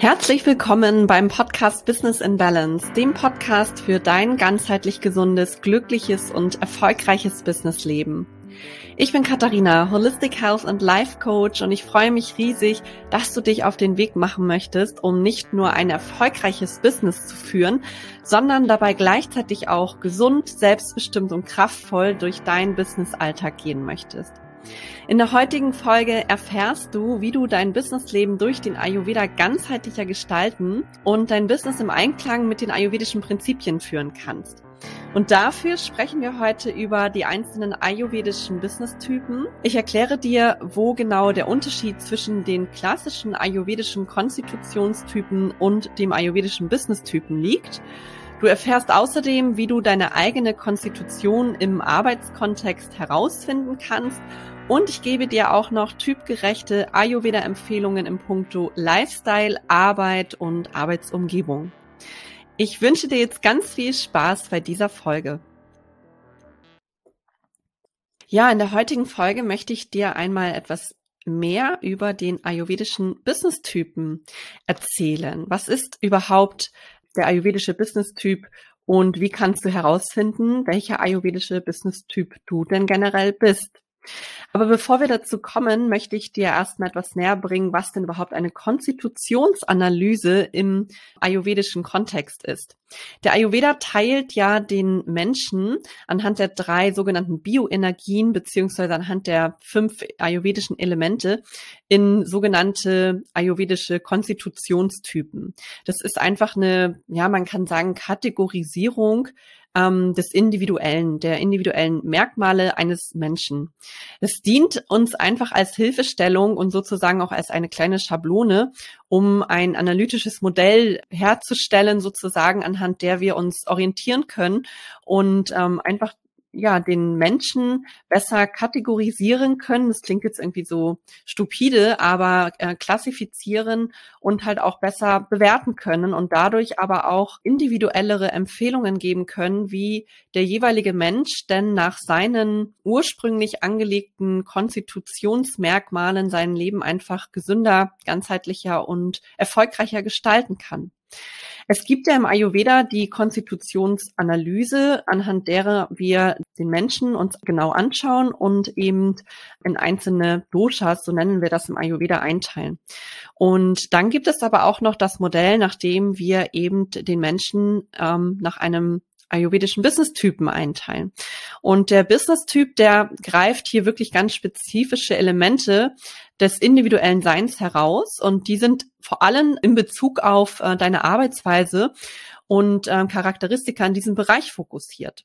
Herzlich willkommen beim Podcast Business in Balance, dem Podcast für dein ganzheitlich gesundes, glückliches und erfolgreiches Businessleben. Ich bin Katharina, Holistic Health and Life Coach und ich freue mich riesig, dass du dich auf den Weg machen möchtest, um nicht nur ein erfolgreiches Business zu führen, sondern dabei gleichzeitig auch gesund, selbstbestimmt und kraftvoll durch deinen Businessalltag gehen möchtest. In der heutigen Folge erfährst du, wie du dein Businessleben durch den Ayurveda ganzheitlicher gestalten und dein Business im Einklang mit den ayurvedischen Prinzipien führen kannst. Und dafür sprechen wir heute über die einzelnen ayurvedischen Business-Typen. Ich erkläre dir, wo genau der Unterschied zwischen den klassischen ayurvedischen Konstitutionstypen und dem ayurvedischen Business-Typen liegt. Du erfährst außerdem, wie du deine eigene Konstitution im Arbeitskontext herausfinden kannst und ich gebe dir auch noch typgerechte Ayurveda-Empfehlungen im Punkto Lifestyle, Arbeit und Arbeitsumgebung. Ich wünsche dir jetzt ganz viel Spaß bei dieser Folge. Ja, in der heutigen Folge möchte ich dir einmal etwas mehr über den ayurvedischen Business-Typen erzählen. Was ist überhaupt der ayurvedische Business-Typ und wie kannst du herausfinden, welcher ayurvedische Business-Typ du denn generell bist? Aber bevor wir dazu kommen, möchte ich dir erstmal etwas näher bringen, was denn überhaupt eine Konstitutionsanalyse im ayurvedischen Kontext ist. Der Ayurveda teilt ja den Menschen anhand der drei sogenannten Bioenergien beziehungsweise anhand der fünf ayurvedischen Elemente in sogenannte ayurvedische Konstitutionstypen. Das ist einfach eine, ja, man kann sagen, Kategorisierung ähm, des individuellen, der individuellen Merkmale eines Menschen. Es dient uns einfach als Hilfestellung und sozusagen auch als eine kleine Schablone, um ein analytisches Modell herzustellen, sozusagen anhand der wir uns orientieren können und ähm, einfach ja, den Menschen besser kategorisieren können. Das klingt jetzt irgendwie so stupide, aber äh, klassifizieren und halt auch besser bewerten können und dadurch aber auch individuellere Empfehlungen geben können, wie der jeweilige Mensch denn nach seinen ursprünglich angelegten Konstitutionsmerkmalen sein Leben einfach gesünder, ganzheitlicher und erfolgreicher gestalten kann. Es gibt ja im Ayurveda die Konstitutionsanalyse, anhand derer wir den Menschen uns genau anschauen und eben in einzelne Doshas, so nennen wir das im Ayurveda, einteilen. Und dann gibt es aber auch noch das Modell, nach dem wir eben den Menschen ähm, nach einem ayurvedischen Business-Typen einteilen. Und der Business-Typ, der greift hier wirklich ganz spezifische Elemente des individuellen Seins heraus und die sind vor allem in Bezug auf äh, deine Arbeitsweise und äh, Charakteristika in diesem Bereich fokussiert.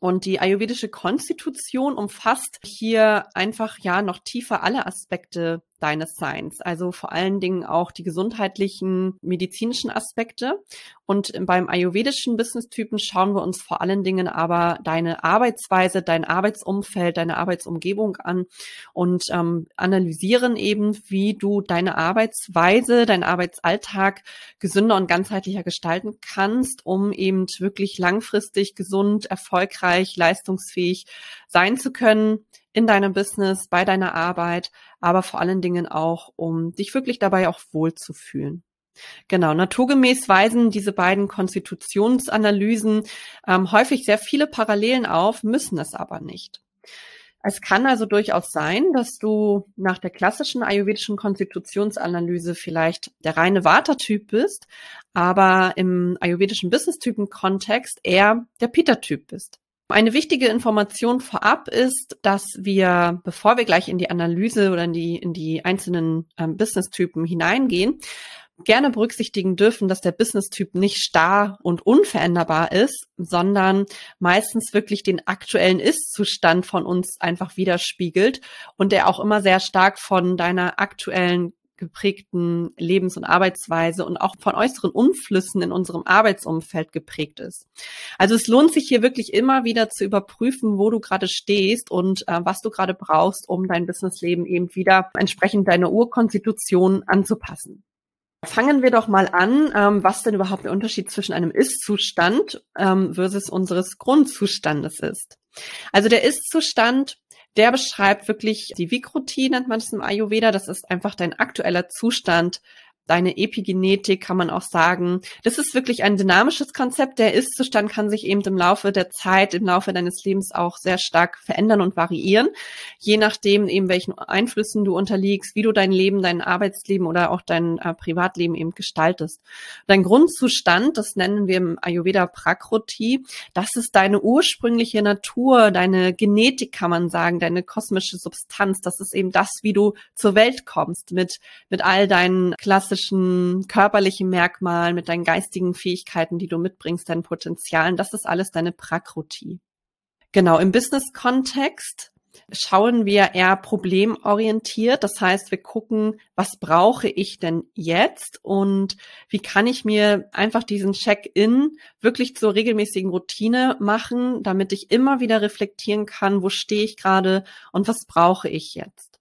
Und die ayurvedische Konstitution umfasst hier einfach ja noch tiefer alle Aspekte deines Seins. Also vor allen Dingen auch die gesundheitlichen, medizinischen Aspekte. Und beim ayurvedischen Business-Typen schauen wir uns vor allen Dingen aber deine Arbeitsweise, dein Arbeitsumfeld, deine Arbeitsumgebung an und ähm, analysieren eben, wie du deine Arbeitsweise, deinen Arbeitsalltag gesünder und ganzheitlicher gestalten kannst, um eben wirklich langfristig gesund, erfolgreich, leistungsfähig sein zu können in deinem Business, bei deiner Arbeit, aber vor allen Dingen auch, um dich wirklich dabei auch wohlzufühlen. Genau, naturgemäß weisen diese beiden Konstitutionsanalysen ähm, häufig sehr viele Parallelen auf, müssen es aber nicht. Es kann also durchaus sein, dass du nach der klassischen ayurvedischen Konstitutionsanalyse vielleicht der reine Vata-Typ bist, aber im ayurvedischen Business-Typen-Kontext eher der Pita-Typ bist. Eine wichtige Information vorab ist, dass wir, bevor wir gleich in die Analyse oder in die, in die einzelnen ähm, Business-Typen hineingehen, gerne berücksichtigen dürfen, dass der Business-Typ nicht starr und unveränderbar ist, sondern meistens wirklich den aktuellen Ist-Zustand von uns einfach widerspiegelt und der auch immer sehr stark von deiner aktuellen geprägten Lebens- und Arbeitsweise und auch von äußeren Umflüssen in unserem Arbeitsumfeld geprägt ist. Also es lohnt sich hier wirklich immer wieder zu überprüfen, wo du gerade stehst und äh, was du gerade brauchst, um dein Businessleben eben wieder entsprechend deiner Urkonstitution anzupassen. Fangen wir doch mal an, ähm, was denn überhaupt der Unterschied zwischen einem Ist-Zustand ähm, versus unseres Grundzustandes ist. Also der Ist-Zustand der beschreibt wirklich die Vikruti, nennt man es im Ayurveda. Das ist einfach dein aktueller Zustand deine Epigenetik kann man auch sagen. Das ist wirklich ein dynamisches Konzept. Der Ist-Zustand kann sich eben im Laufe der Zeit, im Laufe deines Lebens auch sehr stark verändern und variieren, je nachdem eben welchen Einflüssen du unterliegst, wie du dein Leben, dein Arbeitsleben oder auch dein äh, Privatleben eben gestaltest. Dein Grundzustand, das nennen wir im Ayurveda Prakroti, das ist deine ursprüngliche Natur, deine Genetik kann man sagen, deine kosmische Substanz. Das ist eben das, wie du zur Welt kommst mit, mit all deinen klassischen klassischen körperlichen Merkmalen, mit deinen geistigen Fähigkeiten, die du mitbringst, deinen Potenzialen. Das ist alles deine Prakruti. Genau, im Business-Kontext schauen wir eher problemorientiert. Das heißt, wir gucken, was brauche ich denn jetzt und wie kann ich mir einfach diesen Check-in wirklich zur regelmäßigen Routine machen, damit ich immer wieder reflektieren kann, wo stehe ich gerade und was brauche ich jetzt.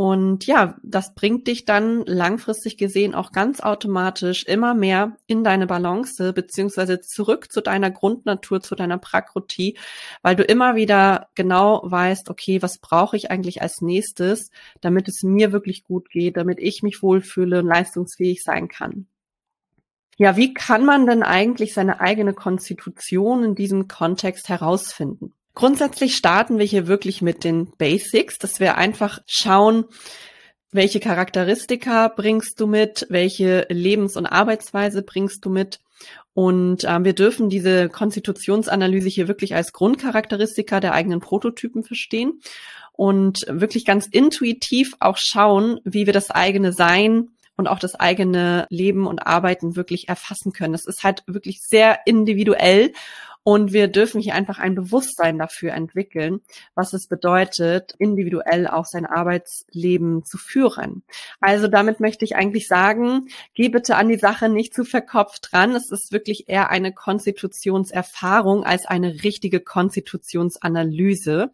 Und ja, das bringt dich dann langfristig gesehen auch ganz automatisch immer mehr in deine Balance beziehungsweise zurück zu deiner Grundnatur, zu deiner Prakruti, weil du immer wieder genau weißt, okay, was brauche ich eigentlich als nächstes, damit es mir wirklich gut geht, damit ich mich wohlfühle und leistungsfähig sein kann. Ja, wie kann man denn eigentlich seine eigene Konstitution in diesem Kontext herausfinden? Grundsätzlich starten wir hier wirklich mit den Basics, dass wir einfach schauen, welche Charakteristika bringst du mit, welche Lebens- und Arbeitsweise bringst du mit. Und äh, wir dürfen diese Konstitutionsanalyse hier wirklich als Grundcharakteristika der eigenen Prototypen verstehen und wirklich ganz intuitiv auch schauen, wie wir das eigene Sein und auch das eigene Leben und Arbeiten wirklich erfassen können. Das ist halt wirklich sehr individuell und wir dürfen hier einfach ein Bewusstsein dafür entwickeln, was es bedeutet, individuell auch sein Arbeitsleben zu führen. Also damit möchte ich eigentlich sagen, geh bitte an die Sache nicht zu verkopft dran. Es ist wirklich eher eine Konstitutionserfahrung als eine richtige Konstitutionsanalyse.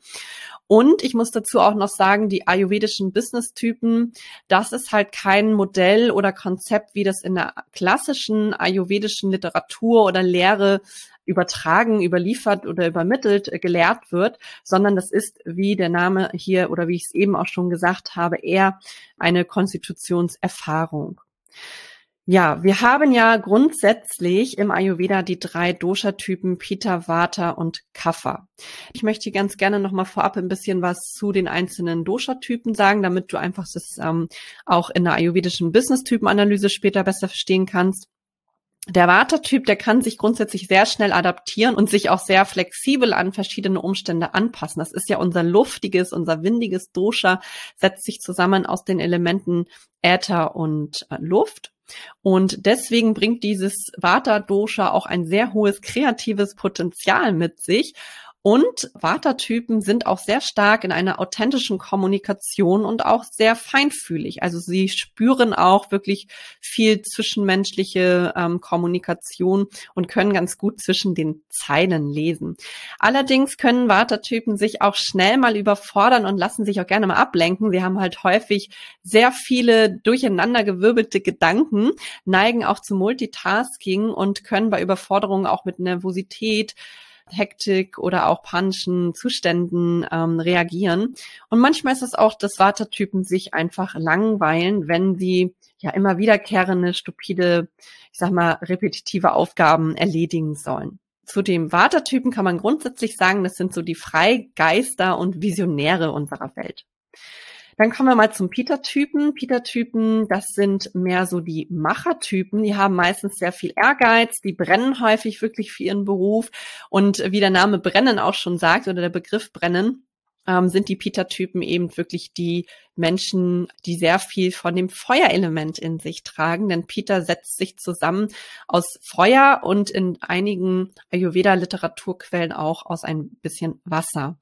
Und ich muss dazu auch noch sagen, die ayurvedischen Business-Typen, das ist halt kein Modell oder Konzept, wie das in der klassischen ayurvedischen Literatur oder Lehre übertragen, überliefert oder übermittelt äh, gelehrt wird, sondern das ist, wie der Name hier oder wie ich es eben auch schon gesagt habe, eher eine Konstitutionserfahrung. Ja, wir haben ja grundsätzlich im Ayurveda die drei Dosha-Typen Pitta, Vata und Kapha. Ich möchte ganz gerne noch mal vorab ein bisschen was zu den einzelnen Dosha-Typen sagen, damit du einfach das ähm, auch in der ayurvedischen Business-Typen-Analyse später besser verstehen kannst. Der Vata-Typ, der kann sich grundsätzlich sehr schnell adaptieren und sich auch sehr flexibel an verschiedene Umstände anpassen. Das ist ja unser luftiges, unser windiges Dosha, setzt sich zusammen aus den Elementen Äther und äh, Luft. Und deswegen bringt dieses Vata-Dosha auch ein sehr hohes kreatives Potenzial mit sich. Und Vata-Typen sind auch sehr stark in einer authentischen Kommunikation und auch sehr feinfühlig. Also sie spüren auch wirklich viel zwischenmenschliche ähm, Kommunikation und können ganz gut zwischen den Zeilen lesen. Allerdings können Vata-Typen sich auch schnell mal überfordern und lassen sich auch gerne mal ablenken. Sie haben halt häufig sehr viele durcheinandergewirbelte Gedanken, neigen auch zu Multitasking und können bei Überforderungen auch mit Nervosität Hektik oder auch panischen Zuständen ähm, reagieren. Und manchmal ist es auch, dass Watertypen sich einfach langweilen, wenn sie ja immer wiederkehrende, stupide, ich sag mal, repetitive Aufgaben erledigen sollen. Zu dem Watertypen kann man grundsätzlich sagen, das sind so die Freigeister und Visionäre unserer Welt. Dann kommen wir mal zum Peter-Typen. Peter-Typen, das sind mehr so die Macher-Typen. Die haben meistens sehr viel Ehrgeiz, die brennen häufig wirklich für ihren Beruf. Und wie der Name Brennen auch schon sagt, oder der Begriff Brennen, ähm, sind die Peter-Typen eben wirklich die Menschen, die sehr viel von dem Feuerelement in sich tragen. Denn Peter setzt sich zusammen aus Feuer und in einigen Ayurveda-Literaturquellen auch aus ein bisschen Wasser.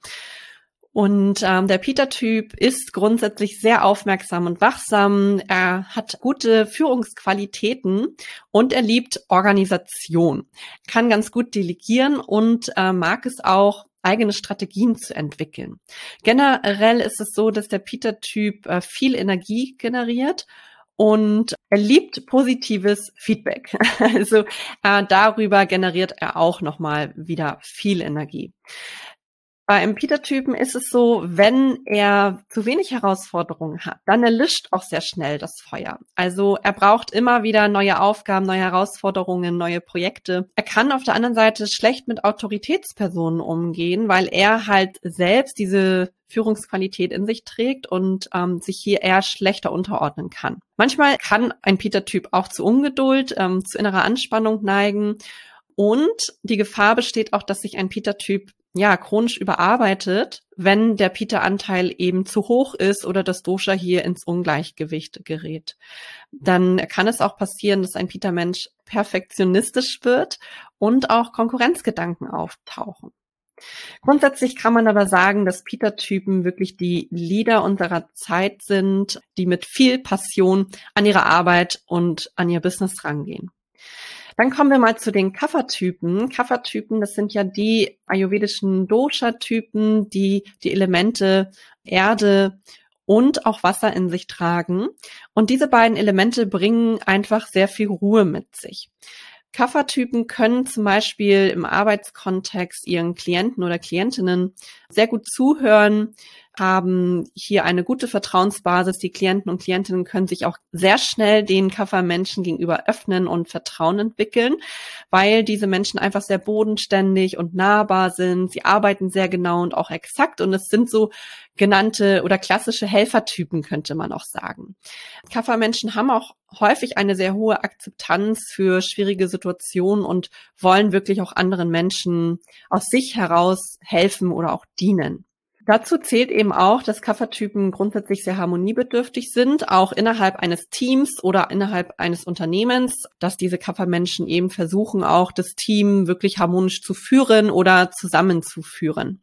Und ähm, der Peter-Typ ist grundsätzlich sehr aufmerksam und wachsam. Er hat gute Führungsqualitäten und er liebt Organisation, kann ganz gut delegieren und äh, mag es auch, eigene Strategien zu entwickeln. Generell ist es so, dass der Peter-Typ äh, viel Energie generiert und er liebt positives Feedback. Also äh, darüber generiert er auch nochmal wieder viel Energie. Bei einem Peter-Typen ist es so, wenn er zu wenig Herausforderungen hat, dann erlischt auch sehr schnell das Feuer. Also er braucht immer wieder neue Aufgaben, neue Herausforderungen, neue Projekte. Er kann auf der anderen Seite schlecht mit Autoritätspersonen umgehen, weil er halt selbst diese Führungsqualität in sich trägt und ähm, sich hier eher schlechter unterordnen kann. Manchmal kann ein Peter-Typ auch zu Ungeduld, ähm, zu innerer Anspannung neigen und die Gefahr besteht auch, dass sich ein Peter-Typ ja chronisch überarbeitet, wenn der Peter-Anteil eben zu hoch ist oder das Dosha hier ins Ungleichgewicht gerät. Dann kann es auch passieren, dass ein Peter-Mensch perfektionistisch wird und auch Konkurrenzgedanken auftauchen. Grundsätzlich kann man aber sagen, dass Peter-Typen wirklich die Leader unserer Zeit sind, die mit viel Passion an ihre Arbeit und an ihr Business rangehen. Dann kommen wir mal zu den Kapha-Typen. Kapha-Typen, das sind ja die ayurvedischen Dosha-Typen, die die Elemente Erde und auch Wasser in sich tragen. Und diese beiden Elemente bringen einfach sehr viel Ruhe mit sich. Kaffertypen können zum Beispiel im Arbeitskontext ihren Klienten oder Klientinnen sehr gut zuhören, haben hier eine gute Vertrauensbasis. Die Klienten und Klientinnen können sich auch sehr schnell den Kaffermenschen gegenüber öffnen und Vertrauen entwickeln, weil diese Menschen einfach sehr bodenständig und nahbar sind. Sie arbeiten sehr genau und auch exakt und es sind so genannte oder klassische Helfertypen, könnte man auch sagen. Kaffermenschen haben auch häufig eine sehr hohe Akzeptanz für schwierige Situationen und wollen wirklich auch anderen Menschen aus sich heraus helfen oder auch dienen. Dazu zählt eben auch, dass Kaffertypen grundsätzlich sehr harmoniebedürftig sind, auch innerhalb eines Teams oder innerhalb eines Unternehmens, dass diese Kaffermenschen eben versuchen, auch das Team wirklich harmonisch zu führen oder zusammenzuführen.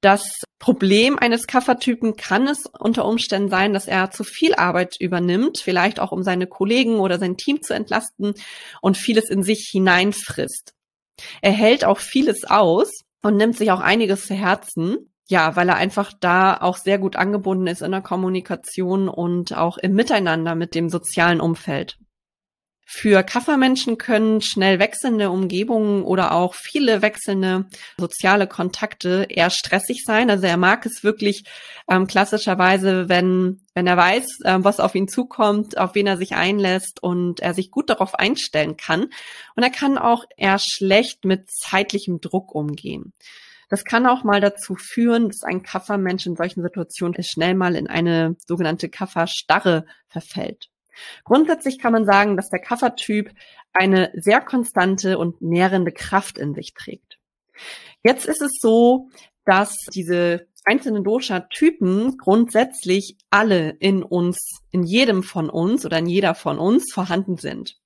Das Problem eines Kaffertypen kann es unter Umständen sein, dass er zu viel Arbeit übernimmt, vielleicht auch um seine Kollegen oder sein Team zu entlasten und vieles in sich hineinfrisst. Er hält auch vieles aus und nimmt sich auch einiges zu Herzen. Ja, weil er einfach da auch sehr gut angebunden ist in der Kommunikation und auch im Miteinander mit dem sozialen Umfeld. Für Kaffermenschen können schnell wechselnde Umgebungen oder auch viele wechselnde soziale Kontakte eher stressig sein. Also er mag es wirklich ähm, klassischerweise, wenn, wenn er weiß, äh, was auf ihn zukommt, auf wen er sich einlässt und er sich gut darauf einstellen kann. Und er kann auch eher schlecht mit zeitlichem Druck umgehen. Das kann auch mal dazu führen, dass ein Kaffermensch in solchen Situationen schnell mal in eine sogenannte Kafferstarre verfällt. Grundsätzlich kann man sagen, dass der Kaffertyp eine sehr konstante und nährende Kraft in sich trägt. Jetzt ist es so, dass diese einzelnen Dosha-Typen grundsätzlich alle in uns, in jedem von uns oder in jeder von uns vorhanden sind.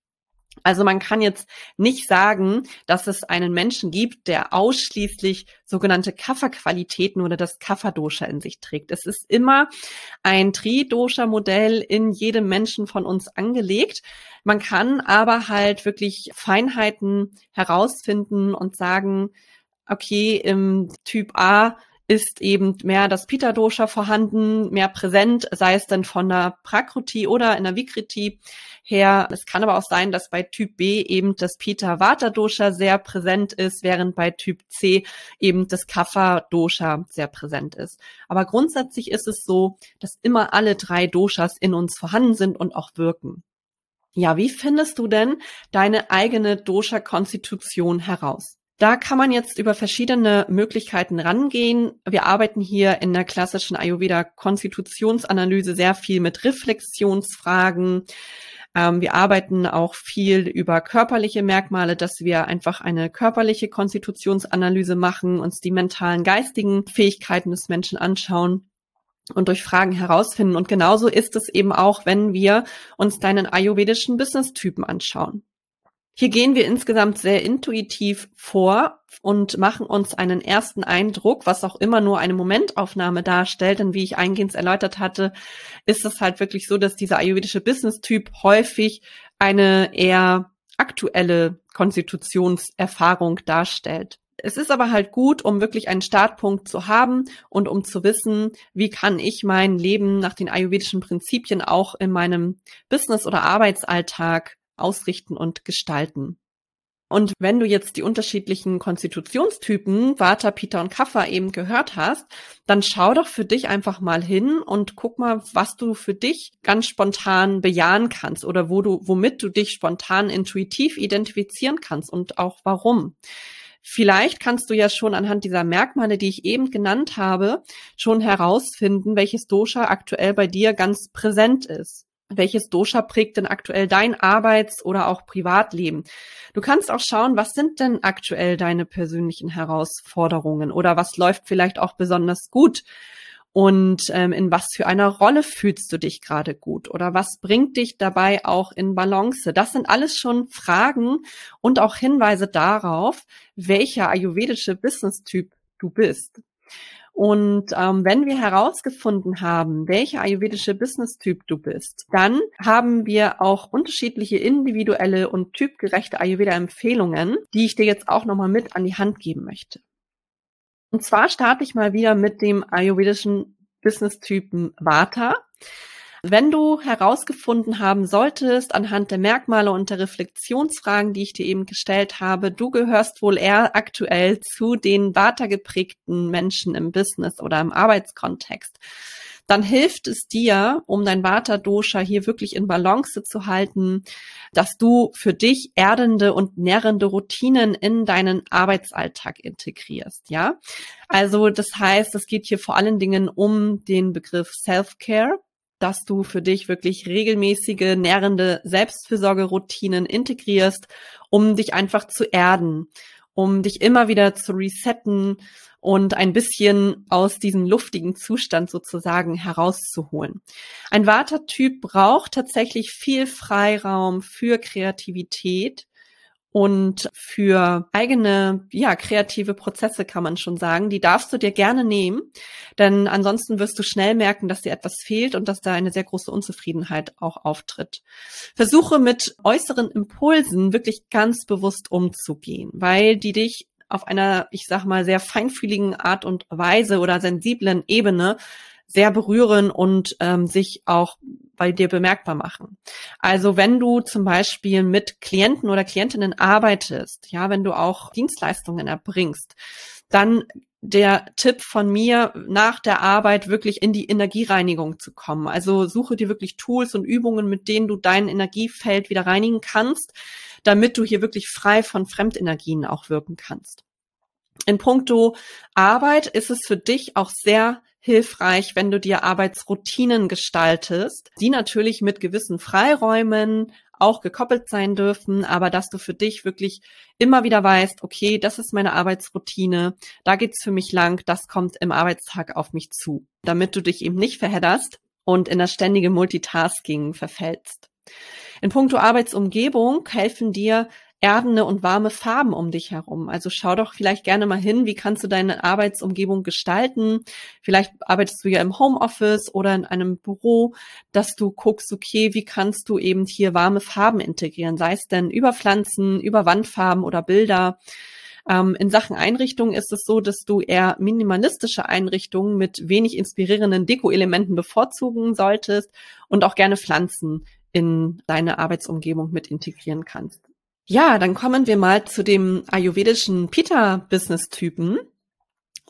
Also man kann jetzt nicht sagen, dass es einen Menschen gibt, der ausschließlich sogenannte Kafferqualitäten oder das Kafferdosha in sich trägt. Es ist immer ein Tri-Dosha-Modell in jedem Menschen von uns angelegt. Man kann aber halt wirklich Feinheiten herausfinden und sagen, okay, im Typ A ist eben mehr das Pitta-Dosha vorhanden, mehr präsent, sei es dann von der Prakruti oder in der Vikriti her. Es kann aber auch sein, dass bei Typ B eben das Pitta-Vata-Dosha sehr präsent ist, während bei Typ C eben das Kapha-Dosha sehr präsent ist. Aber grundsätzlich ist es so, dass immer alle drei Doshas in uns vorhanden sind und auch wirken. Ja, wie findest du denn deine eigene Dosha-Konstitution heraus? Da kann man jetzt über verschiedene Möglichkeiten rangehen. Wir arbeiten hier in der klassischen Ayurveda-Konstitutionsanalyse sehr viel mit Reflexionsfragen. Ähm, wir arbeiten auch viel über körperliche Merkmale, dass wir einfach eine körperliche Konstitutionsanalyse machen, uns die mentalen, geistigen Fähigkeiten des Menschen anschauen und durch Fragen herausfinden. Und genauso ist es eben auch, wenn wir uns deinen ayurvedischen Business-Typen anschauen. Hier gehen wir insgesamt sehr intuitiv vor und machen uns einen ersten Eindruck, was auch immer nur eine Momentaufnahme darstellt. Denn wie ich eingehend erläutert hatte, ist es halt wirklich so, dass dieser ayurvedische Business-Typ häufig eine eher aktuelle Konstitutionserfahrung darstellt. Es ist aber halt gut, um wirklich einen Startpunkt zu haben und um zu wissen, wie kann ich mein Leben nach den ayurvedischen Prinzipien auch in meinem Business oder Arbeitsalltag ausrichten und gestalten. Und wenn du jetzt die unterschiedlichen Konstitutionstypen Vata, Pitta und Kapha eben gehört hast, dann schau doch für dich einfach mal hin und guck mal, was du für dich ganz spontan bejahen kannst oder wo du, womit du dich spontan intuitiv identifizieren kannst und auch warum. Vielleicht kannst du ja schon anhand dieser Merkmale, die ich eben genannt habe, schon herausfinden, welches Dosha aktuell bei dir ganz präsent ist welches Dosha prägt denn aktuell dein Arbeits- oder auch Privatleben? Du kannst auch schauen, was sind denn aktuell deine persönlichen Herausforderungen oder was läuft vielleicht auch besonders gut? Und ähm, in was für einer Rolle fühlst du dich gerade gut oder was bringt dich dabei auch in Balance? Das sind alles schon Fragen und auch Hinweise darauf, welcher ayurvedische Business-Typ du bist. Und ähm, wenn wir herausgefunden haben, welcher ayurvedische Business-Typ du bist, dann haben wir auch unterschiedliche individuelle und typgerechte Ayurveda-Empfehlungen, die ich dir jetzt auch nochmal mit an die Hand geben möchte. Und zwar starte ich mal wieder mit dem ayurvedischen Business-Typen Vata. Wenn du herausgefunden haben solltest, anhand der Merkmale und der Reflexionsfragen, die ich dir eben gestellt habe, du gehörst wohl eher aktuell zu den Vata-geprägten Menschen im Business oder im Arbeitskontext, dann hilft es dir, um dein Vata-Dosha hier wirklich in Balance zu halten, dass du für dich erdende und nährende Routinen in deinen Arbeitsalltag integrierst, ja? Also, das heißt, es geht hier vor allen Dingen um den Begriff Self-Care dass du für dich wirklich regelmäßige, nährende Selbstfürsorgeroutinen integrierst, um dich einfach zu erden, um dich immer wieder zu resetten und ein bisschen aus diesem luftigen Zustand sozusagen herauszuholen. Ein Vata-Typ braucht tatsächlich viel Freiraum für Kreativität und für eigene, ja, kreative Prozesse kann man schon sagen. Die darfst du dir gerne nehmen, denn ansonsten wirst du schnell merken, dass dir etwas fehlt und dass da eine sehr große Unzufriedenheit auch auftritt. Versuche mit äußeren Impulsen wirklich ganz bewusst umzugehen, weil die dich auf einer, ich sag mal, sehr feinfühligen Art und Weise oder sensiblen Ebene sehr berühren und ähm, sich auch bei dir bemerkbar machen. Also wenn du zum Beispiel mit Klienten oder Klientinnen arbeitest, ja, wenn du auch Dienstleistungen erbringst, dann der Tipp von mir, nach der Arbeit wirklich in die Energiereinigung zu kommen. Also suche dir wirklich Tools und Übungen, mit denen du dein Energiefeld wieder reinigen kannst, damit du hier wirklich frei von Fremdenergien auch wirken kannst. In puncto Arbeit ist es für dich auch sehr hilfreich, wenn du dir Arbeitsroutinen gestaltest, die natürlich mit gewissen Freiräumen auch gekoppelt sein dürfen, aber dass du für dich wirklich immer wieder weißt, okay, das ist meine Arbeitsroutine, da geht's für mich lang, das kommt im Arbeitstag auf mich zu, damit du dich eben nicht verhedderst und in das ständige Multitasking verfällst. In puncto Arbeitsumgebung helfen dir erdende und warme Farben um dich herum. Also schau doch vielleicht gerne mal hin, wie kannst du deine Arbeitsumgebung gestalten. Vielleicht arbeitest du ja im Homeoffice oder in einem Büro, dass du guckst, okay, wie kannst du eben hier warme Farben integrieren, sei es denn über Pflanzen, über Wandfarben oder Bilder. Ähm, in Sachen Einrichtung ist es so, dass du eher minimalistische Einrichtungen mit wenig inspirierenden Deko-Elementen bevorzugen solltest und auch gerne Pflanzen in deine Arbeitsumgebung mit integrieren kannst. Ja, dann kommen wir mal zu dem ayurvedischen Pita-Business-Typen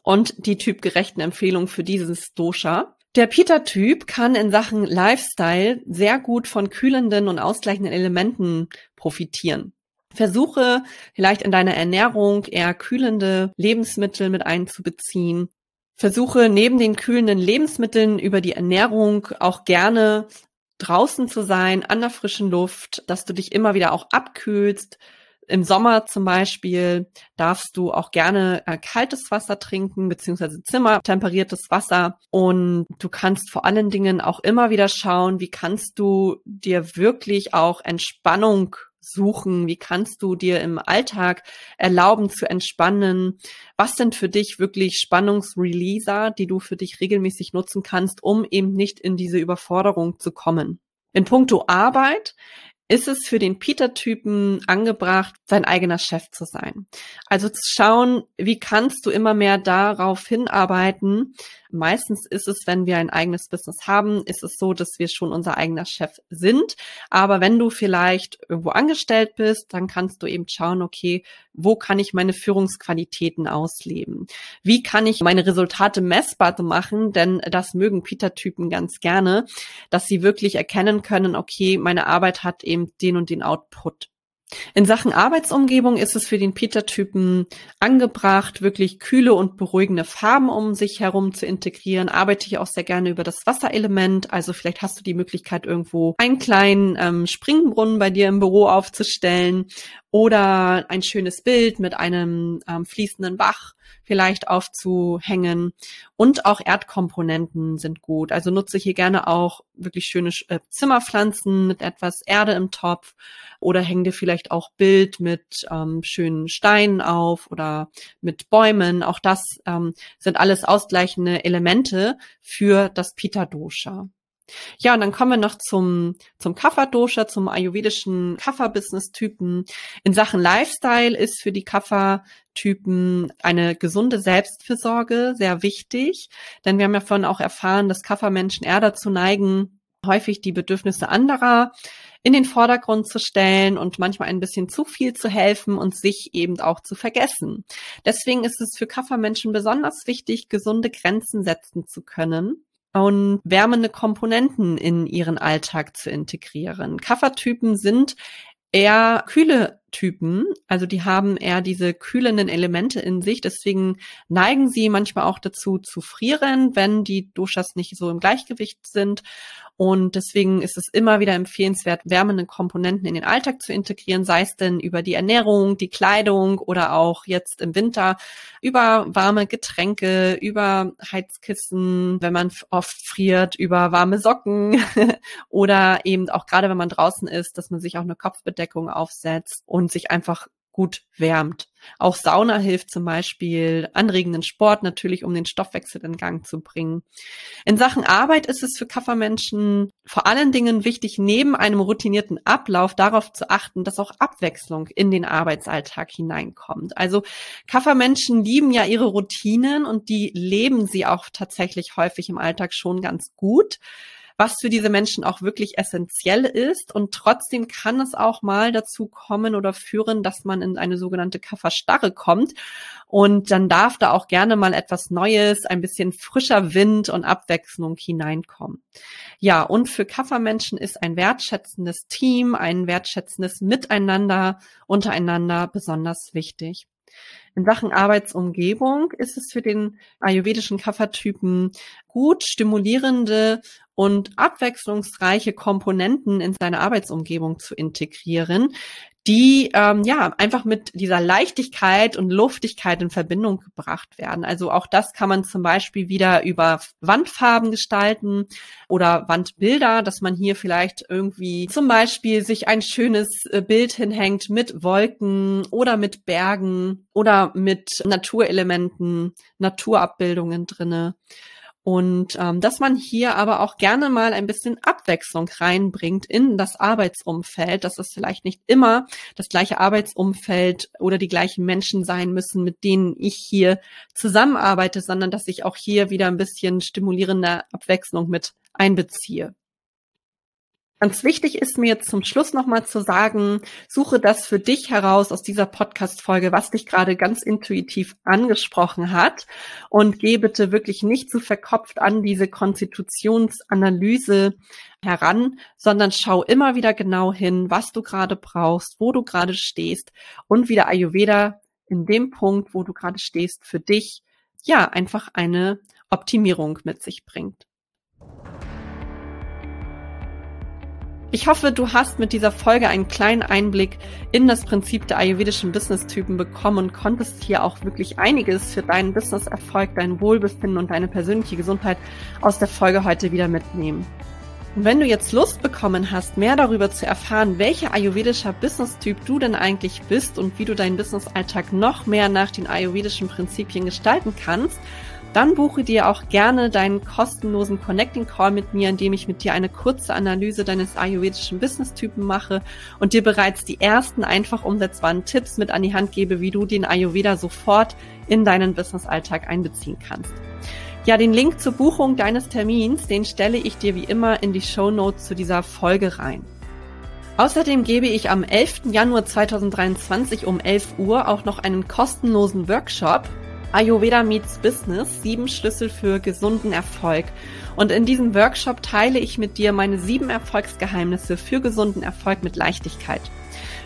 und die typgerechten Empfehlungen für dieses Dosha. Der Pita-Typ kann in Sachen Lifestyle sehr gut von kühlenden und ausgleichenden Elementen profitieren. Versuche vielleicht in deiner Ernährung eher kühlende Lebensmittel mit einzubeziehen. Versuche neben den kühlenden Lebensmitteln über die Ernährung auch gerne draußen zu sein, an der frischen Luft, dass du dich immer wieder auch abkühlst. Im Sommer zum Beispiel darfst du auch gerne äh, kaltes Wasser trinken, beziehungsweise zimmertemperiertes Wasser. Und du kannst vor allen Dingen auch immer wieder schauen, wie kannst du dir wirklich auch Entspannung suchen? Wie kannst du dir im Alltag erlauben zu entspannen? Was sind für dich wirklich Spannungsreleaser, die du für dich regelmäßig nutzen kannst, um eben nicht in diese Überforderung zu kommen? In puncto Arbeit ist es für den Peter-Typen angebracht, sein eigener Chef zu sein. Also zu schauen, wie kannst du immer mehr darauf hinarbeiten. Meistens ist es, wenn wir ein eigenes Business haben, ist es so, dass wir schon unser eigener Chef sind. Aber wenn du vielleicht irgendwo angestellt bist, dann kannst du eben schauen, okay, wo kann ich meine Führungsqualitäten ausleben? Wie kann ich meine Resultate messbar machen? Denn das mögen Peter-Typen ganz gerne, dass sie wirklich erkennen können, okay, meine Arbeit hat eben den und den Output. In Sachen Arbeitsumgebung ist es für den Peter-Typen angebracht, wirklich kühle und beruhigende Farben um sich herum zu integrieren. Arbeite ich auch sehr gerne über das Wasserelement. Also vielleicht hast du die Möglichkeit, irgendwo einen kleinen ähm, Springbrunnen bei dir im Büro aufzustellen oder ein schönes Bild mit einem ähm, fließenden Bach vielleicht aufzuhängen. Und auch Erdkomponenten sind gut. Also nutze hier gerne auch wirklich schöne äh, Zimmerpflanzen mit etwas Erde im Topf oder hänge dir vielleicht auch Bild mit ähm, schönen Steinen auf oder mit Bäumen. Auch das ähm, sind alles ausgleichende Elemente für das Pita Dosha. Ja, und dann kommen wir noch zum, zum Kapha-Dosha, zum ayurvedischen Kapha-Business-Typen. In Sachen Lifestyle ist für die Kapha-Typen eine gesunde Selbstfürsorge sehr wichtig, denn wir haben ja vorhin auch erfahren, dass Kapha-Menschen eher dazu neigen, häufig die Bedürfnisse anderer in den Vordergrund zu stellen und manchmal ein bisschen zu viel zu helfen und sich eben auch zu vergessen. Deswegen ist es für Kaffermenschen besonders wichtig, gesunde Grenzen setzen zu können und wärmende Komponenten in ihren Alltag zu integrieren. Kaffertypen sind eher kühle Typen, also die haben eher diese kühlenden Elemente in sich, deswegen neigen sie manchmal auch dazu zu frieren, wenn die Doshas nicht so im Gleichgewicht sind. Und deswegen ist es immer wieder empfehlenswert, wärmende Komponenten in den Alltag zu integrieren, sei es denn über die Ernährung, die Kleidung oder auch jetzt im Winter über warme Getränke, über Heizkissen, wenn man oft friert, über warme Socken oder eben auch gerade wenn man draußen ist, dass man sich auch eine Kopfbedeckung aufsetzt. und sich einfach gut wärmt. Auch Sauna hilft zum Beispiel, anregenden Sport natürlich, um den Stoffwechsel in Gang zu bringen. In Sachen Arbeit ist es für Kaffermenschen vor allen Dingen wichtig, neben einem routinierten Ablauf darauf zu achten, dass auch Abwechslung in den Arbeitsalltag hineinkommt. Also Kaffermenschen lieben ja ihre Routinen und die leben sie auch tatsächlich häufig im Alltag schon ganz gut was für diese Menschen auch wirklich essentiell ist. Und trotzdem kann es auch mal dazu kommen oder führen, dass man in eine sogenannte Kafferstarre kommt. Und dann darf da auch gerne mal etwas Neues, ein bisschen frischer Wind und Abwechslung hineinkommen. Ja, und für Kaffermenschen ist ein wertschätzendes Team, ein wertschätzendes Miteinander untereinander besonders wichtig. In Sachen Arbeitsumgebung ist es für den ayurvedischen Kaffertypen gut, stimulierende und abwechslungsreiche Komponenten in seine Arbeitsumgebung zu integrieren, die ähm, ja einfach mit dieser Leichtigkeit und Luftigkeit in Verbindung gebracht werden. Also auch das kann man zum Beispiel wieder über Wandfarben gestalten oder Wandbilder, dass man hier vielleicht irgendwie zum Beispiel sich ein schönes äh, Bild hinhängt mit Wolken oder mit Bergen oder mit Naturelementen, Naturabbildungen drinne. Und ähm, dass man hier aber auch gerne mal ein bisschen Abwechslung reinbringt in das Arbeitsumfeld, dass es vielleicht nicht immer das gleiche Arbeitsumfeld oder die gleichen Menschen sein müssen, mit denen ich hier zusammenarbeite, sondern dass ich auch hier wieder ein bisschen stimulierende Abwechslung mit einbeziehe. Ganz wichtig ist mir jetzt zum Schluss nochmal zu sagen, suche das für dich heraus aus dieser Podcast-Folge, was dich gerade ganz intuitiv angesprochen hat und geh bitte wirklich nicht zu verkopft an diese Konstitutionsanalyse heran, sondern schau immer wieder genau hin, was du gerade brauchst, wo du gerade stehst und wie der Ayurveda in dem Punkt, wo du gerade stehst, für dich ja einfach eine Optimierung mit sich bringt. Ich hoffe, du hast mit dieser Folge einen kleinen Einblick in das Prinzip der ayurvedischen Business-Typen bekommen und konntest hier auch wirklich einiges für deinen Business-Erfolg, dein Wohlbefinden und deine persönliche Gesundheit aus der Folge heute wieder mitnehmen. Und wenn du jetzt Lust bekommen hast, mehr darüber zu erfahren, welcher ayurvedischer Business-Typ du denn eigentlich bist und wie du deinen Business-Alltag noch mehr nach den ayurvedischen Prinzipien gestalten kannst, dann buche dir auch gerne deinen kostenlosen Connecting Call mit mir, in dem ich mit dir eine kurze Analyse deines ayurvedischen Business-Typen mache und dir bereits die ersten einfach umsetzbaren Tipps mit an die Hand gebe, wie du den Ayurveda sofort in deinen Business-Alltag einbeziehen kannst. Ja, den Link zur Buchung deines Termins, den stelle ich dir wie immer in die Show Notes zu dieser Folge rein. Außerdem gebe ich am 11. Januar 2023 um 11 Uhr auch noch einen kostenlosen Workshop Ayurveda Meets Business, sieben Schlüssel für gesunden Erfolg. Und in diesem Workshop teile ich mit dir meine sieben Erfolgsgeheimnisse für gesunden Erfolg mit Leichtigkeit.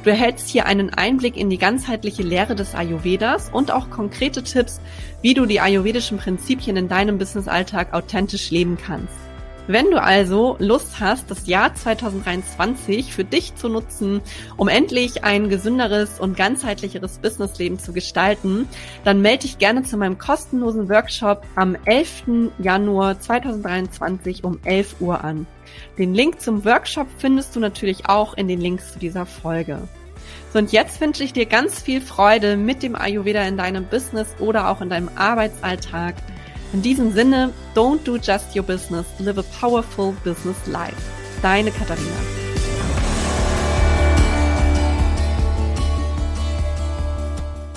Du erhältst hier einen Einblick in die ganzheitliche Lehre des Ayurvedas und auch konkrete Tipps, wie du die ayurvedischen Prinzipien in deinem Businessalltag authentisch leben kannst. Wenn du also Lust hast, das Jahr 2023 für dich zu nutzen, um endlich ein gesünderes und ganzheitlicheres Businessleben zu gestalten, dann melde dich gerne zu meinem kostenlosen Workshop am 11. Januar 2023 um 11 Uhr an. Den Link zum Workshop findest du natürlich auch in den Links zu dieser Folge. So, und jetzt wünsche ich dir ganz viel Freude mit dem Ayurveda in deinem Business oder auch in deinem Arbeitsalltag. In diesem Sinne, don't do just your business, live a powerful business life. Deine Katharina.